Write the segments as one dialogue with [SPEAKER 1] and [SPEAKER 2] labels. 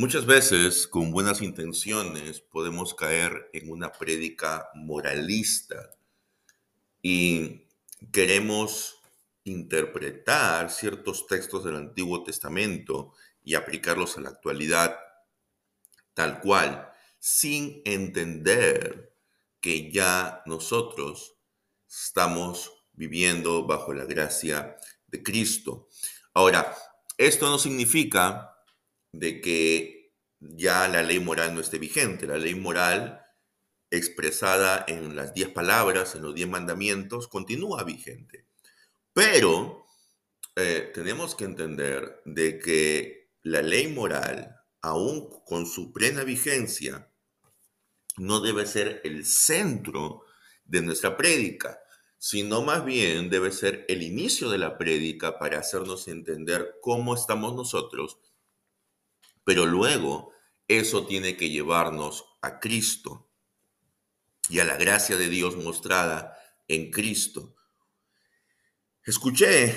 [SPEAKER 1] Muchas veces, con buenas intenciones, podemos caer en una prédica moralista y queremos interpretar ciertos textos del Antiguo Testamento y aplicarlos a la actualidad tal cual, sin entender que ya nosotros estamos viviendo bajo la gracia de Cristo. Ahora, esto no significa de que ya la ley moral no esté vigente. La ley moral expresada en las diez palabras, en los diez mandamientos, continúa vigente. Pero eh, tenemos que entender de que la ley moral, aún con su plena vigencia, no debe ser el centro de nuestra prédica, sino más bien debe ser el inicio de la prédica para hacernos entender cómo estamos nosotros pero luego eso tiene que llevarnos a Cristo y a la gracia de Dios mostrada en Cristo. Escuché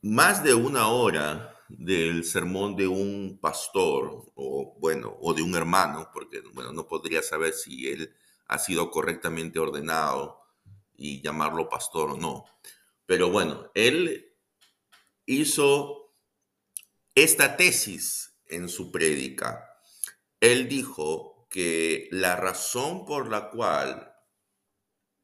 [SPEAKER 1] más de una hora del sermón de un pastor o bueno, o de un hermano, porque bueno, no podría saber si él ha sido correctamente ordenado y llamarlo pastor o no. Pero bueno, él hizo esta tesis en su prédica. Él dijo que la razón por la cual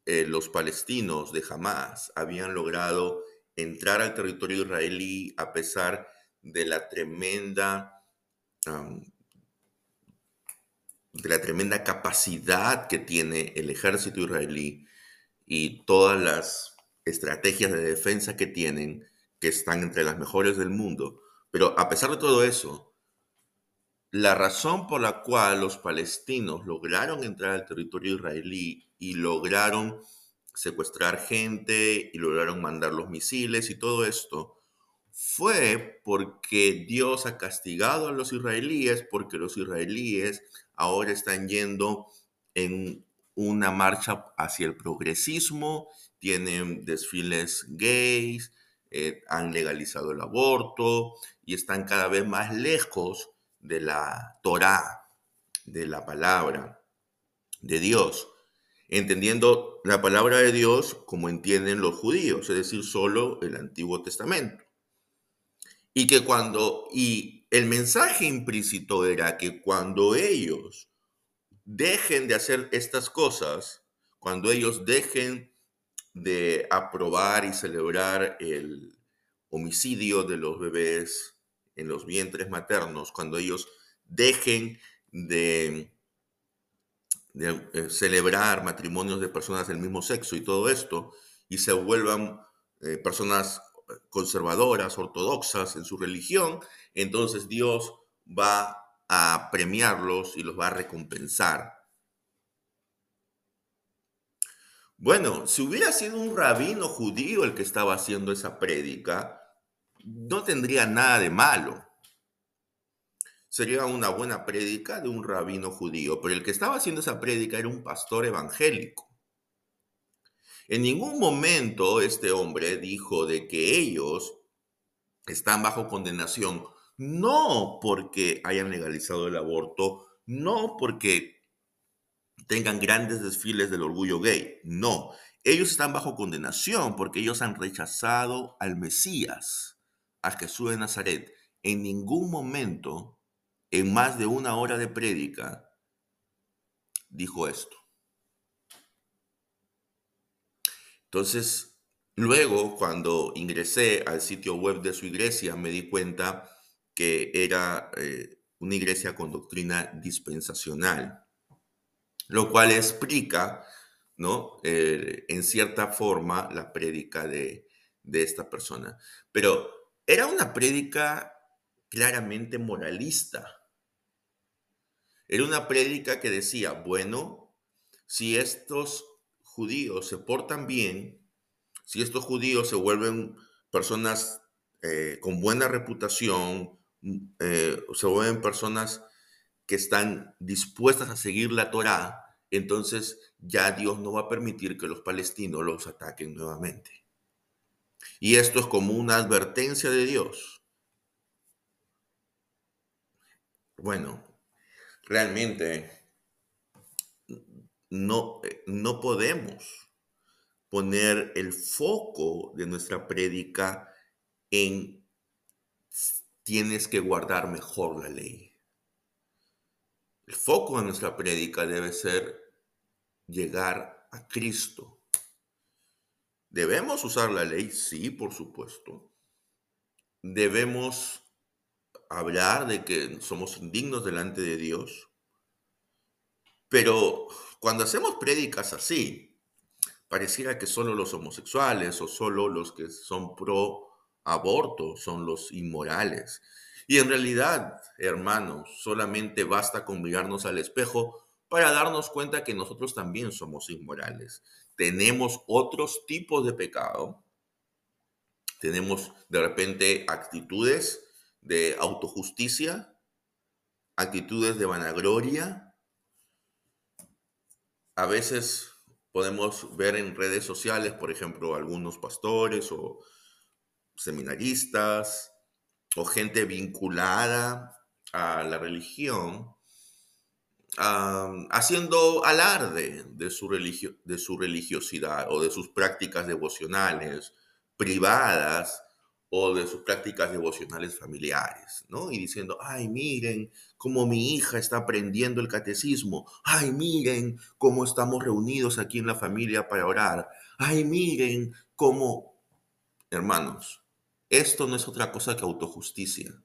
[SPEAKER 1] eh, los palestinos de Hamas habían logrado entrar al territorio israelí a pesar de la tremenda de la tremenda capacidad que tiene el ejército israelí y todas las estrategias de defensa que tienen, que están entre las mejores del mundo. Pero a pesar de todo eso, la razón por la cual los palestinos lograron entrar al territorio israelí y lograron secuestrar gente y lograron mandar los misiles y todo esto fue porque Dios ha castigado a los israelíes, porque los israelíes ahora están yendo en una marcha hacia el progresismo, tienen desfiles gays, eh, han legalizado el aborto y están cada vez más lejos de la Torá, de la palabra de Dios, entendiendo la palabra de Dios como entienden los judíos, es decir, solo el Antiguo Testamento. Y que cuando, y el mensaje implícito era que cuando ellos dejen de hacer estas cosas, cuando ellos dejen de aprobar y celebrar el homicidio de los bebés en los vientres maternos, cuando ellos dejen de, eh, celebrar matrimonios de personas del mismo sexo y todo esto, y se vuelvan eh, personas conservadoras, ortodoxas en su religión, entonces Dios va a premiarlos y los va a recompensar. Bueno, si hubiera sido un rabino judío el que estaba haciendo esa prédica, no tendría nada de malo. Sería una buena prédica de un rabino judío, pero el que estaba haciendo esa prédica era un pastor evangélico. En ningún momento este hombre dijo de que ellos están bajo condenación, no porque hayan legalizado el aborto, no porque tengan grandes desfiles del orgullo gay, no. Ellos están bajo condenación porque ellos han rechazado al Mesías a Jesús de Nazaret, en ningún momento, en más de una hora de prédica, dijo esto. Entonces, luego, cuando ingresé al sitio web de su iglesia, me di cuenta que era eh, una iglesia con doctrina dispensacional, lo cual explica, ¿no? Eh, en cierta forma, la prédica de, de esta persona. Pero era una prédica claramente moralista. Era una prédica que decía, bueno, si estos judíos se portan bien, si estos judíos se vuelven personas eh, con buena reputación, mm, eh, se vuelven personas que están dispuestas a seguir la Torá, entonces ya Dios no va a permitir que los palestinos los ataquen nuevamente. Y esto es como una advertencia de Dios. Bueno, realmente no, eh, no podemos poner el foco de nuestra prédica en tienes que guardar mejor la ley. El foco de nuestra prédica debe ser llegar a Cristo. ¿Debemos usar la ley? Sí, por supuesto. Debemos hablar de que somos indignos delante de Dios. Pero cuando hacemos prédicas así, pareciera que solo los homosexuales o solo los que son pro aborto son los inmorales. Y en realidad, hermanos, solamente basta con mirarnos al espejo para darnos cuenta que nosotros también somos inmorales. Tenemos otros tipos de pecado. Tenemos de repente actitudes de autojusticia, actitudes de vanagloria. A veces podemos ver en redes sociales, por ejemplo, algunos pastores o seminaristas o gente vinculada a la religión haciendo alarde de su, de su religiosidad o de sus prácticas devocionales privadas o de sus prácticas devocionales familiares, ¿no? Y diciendo, ay, miren cómo mi hija está aprendiendo el catecismo, ay, miren cómo estamos reunidos aquí en la familia para orar, ay, miren cómo, hermanos, esto no es otra cosa que autojusticia.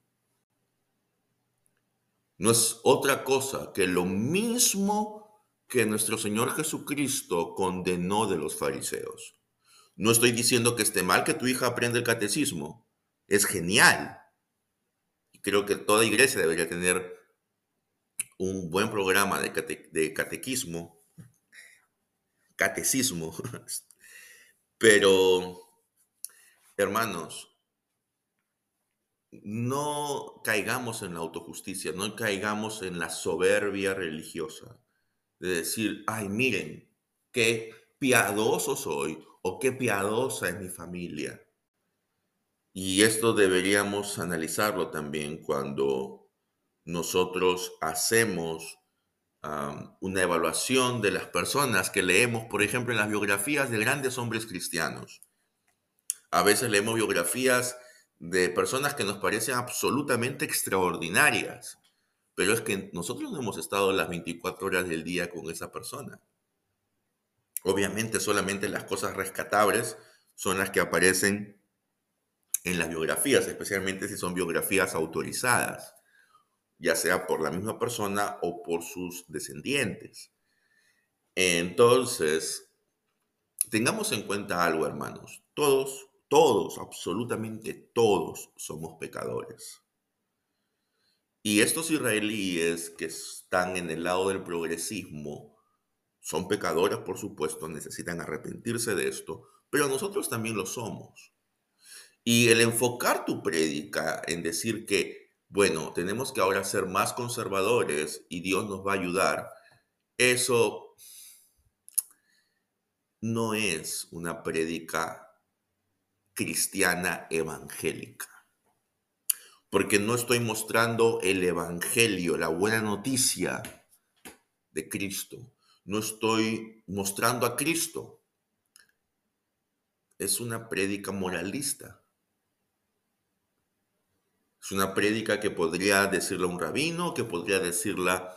[SPEAKER 1] No es otra cosa que lo mismo que nuestro Señor Jesucristo condenó de los fariseos. No estoy diciendo que esté mal que tu hija aprenda el catecismo. Es genial. Creo que toda iglesia debería tener un buen programa de, de catequismo, catecismo. Pero, hermanos, no caigamos en la autojusticia, no caigamos en la soberbia religiosa de decir, ay, miren, qué piadoso soy o qué piadosa es mi familia. Y esto deberíamos analizarlo también cuando nosotros hacemos una evaluación de las personas que leemos, por ejemplo, en las biografías de grandes hombres cristianos. A veces leemos biografías de personas que nos parecen absolutamente extraordinarias, pero es que nosotros no hemos estado las 24 horas del día con esa persona. Obviamente solamente las cosas rescatables son las que aparecen en las biografías, especialmente si son biografías autorizadas, ya sea por la misma persona o por sus descendientes. Entonces, tengamos en cuenta algo, hermanos. Todos, todos, absolutamente todos somos pecadores. Y estos israelíes que están en el lado del progresismo, son pecadores, por supuesto, necesitan arrepentirse de esto, pero nosotros también lo somos. Y el enfocar tu prédica en decir que, bueno, tenemos que ahora ser más conservadores y Dios nos va a ayudar, eso no es una prédica cristiana evangélica. Porque no estoy mostrando el evangelio, la buena noticia de Cristo no estoy mostrando a Cristo. Es una prédica moralista. Es una prédica que podría decirla un rabino, que podría decirla,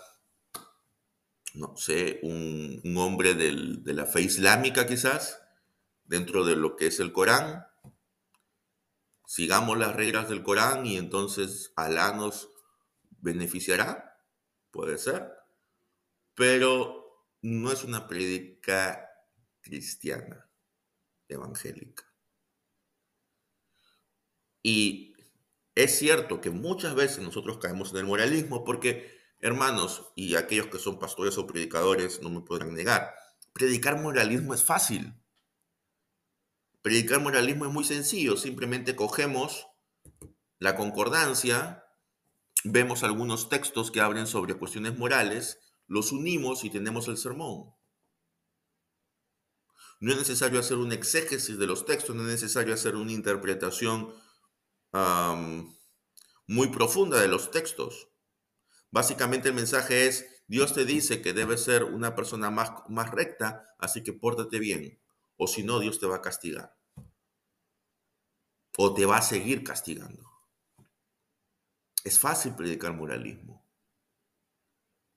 [SPEAKER 1] no sé, un, hombre de la fe islámica quizás, dentro de lo que es el Corán. Sigamos las reglas del Corán y entonces Alá nos beneficiará, puede ser. Pero no es una prédica cristiana, evangélica. Y es cierto que muchas veces nosotros caemos en el moralismo porque, hermanos, y aquellos que son pastores o predicadores no me podrán negar, predicar moralismo es fácil. Predicar moralismo es muy sencillo, simplemente cogemos la concordancia, vemos algunos textos que hablen sobre cuestiones morales los unimos y tenemos el sermón. No es necesario hacer un exégesis de los textos, no es necesario hacer una interpretación muy profunda de los textos. Básicamente el mensaje es, Dios te dice que debes ser una persona más, más recta, así que pórtate bien, o si no, Dios te va a castigar. O te va a seguir castigando. Es fácil predicar moralismo.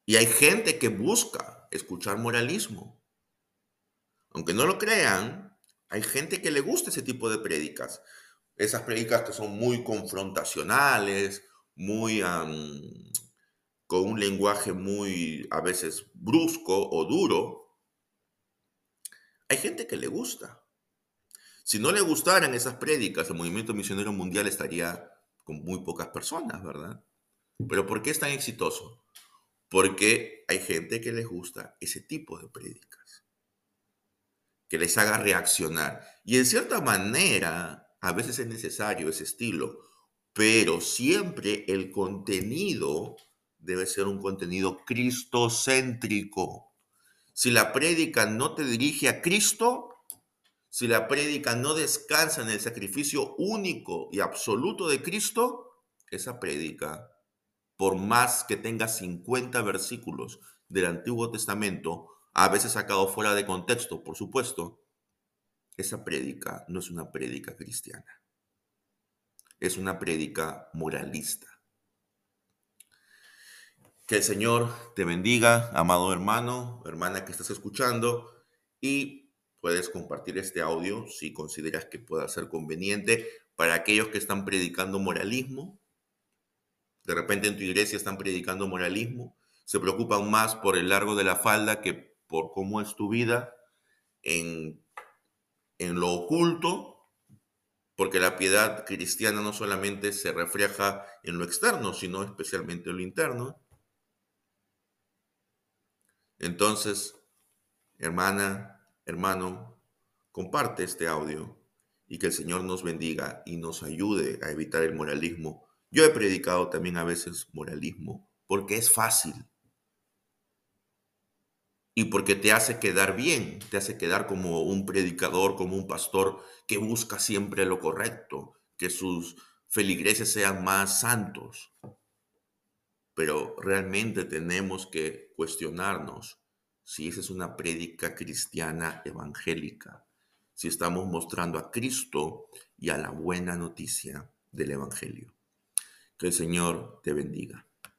[SPEAKER 1] Y hay gente que busca escuchar moralismo. Aunque no lo crean, hay gente que le gusta ese tipo de prédicas. Esas prédicas que son muy confrontacionales, muy con un lenguaje muy a veces brusco o duro. Hay gente que le gusta. Si no le gustaran esas prédicas, el movimiento misionero mundial estaría con muy pocas personas, ¿verdad? Pero ¿por qué es tan exitoso? Porque hay gente que les gusta ese tipo de prédicas, que les haga reaccionar. Y en cierta manera, a veces es necesario ese estilo, pero siempre el contenido debe ser un contenido cristocéntrico. Si la prédica no te dirige a Cristo, si la prédica no descansa en el sacrificio único y absoluto de Cristo, esa prédica, por más que tenga 50 versículos del Antiguo Testamento, a veces sacado fuera de contexto, por supuesto, esa prédica no es una prédica cristiana. Es una prédica moralista. Que el Señor te bendiga, amado hermano, hermana que estás escuchando, y Puedes compartir este audio si consideras que pueda ser conveniente para aquellos que están predicando moralismo. De repente en tu iglesia están predicando moralismo. Se preocupan más por el largo de la falda que por cómo es tu vida en, en lo oculto, porque la piedad cristiana no solamente se refleja en lo externo, sino especialmente en lo interno. Entonces, hermana, Hermano, comparte este audio y que el Señor nos bendiga y nos ayude a evitar el moralismo. Yo he predicado también a veces moralismo porque es fácil y porque te hace quedar bien, te hace quedar como un predicador, como un pastor que busca siempre lo correcto, que sus feligreses sean más santos. Pero realmente tenemos que cuestionarnos si esa es una prédica cristiana evangélica, si estamos mostrando a Cristo y a la buena noticia del Evangelio. Que el Señor te bendiga.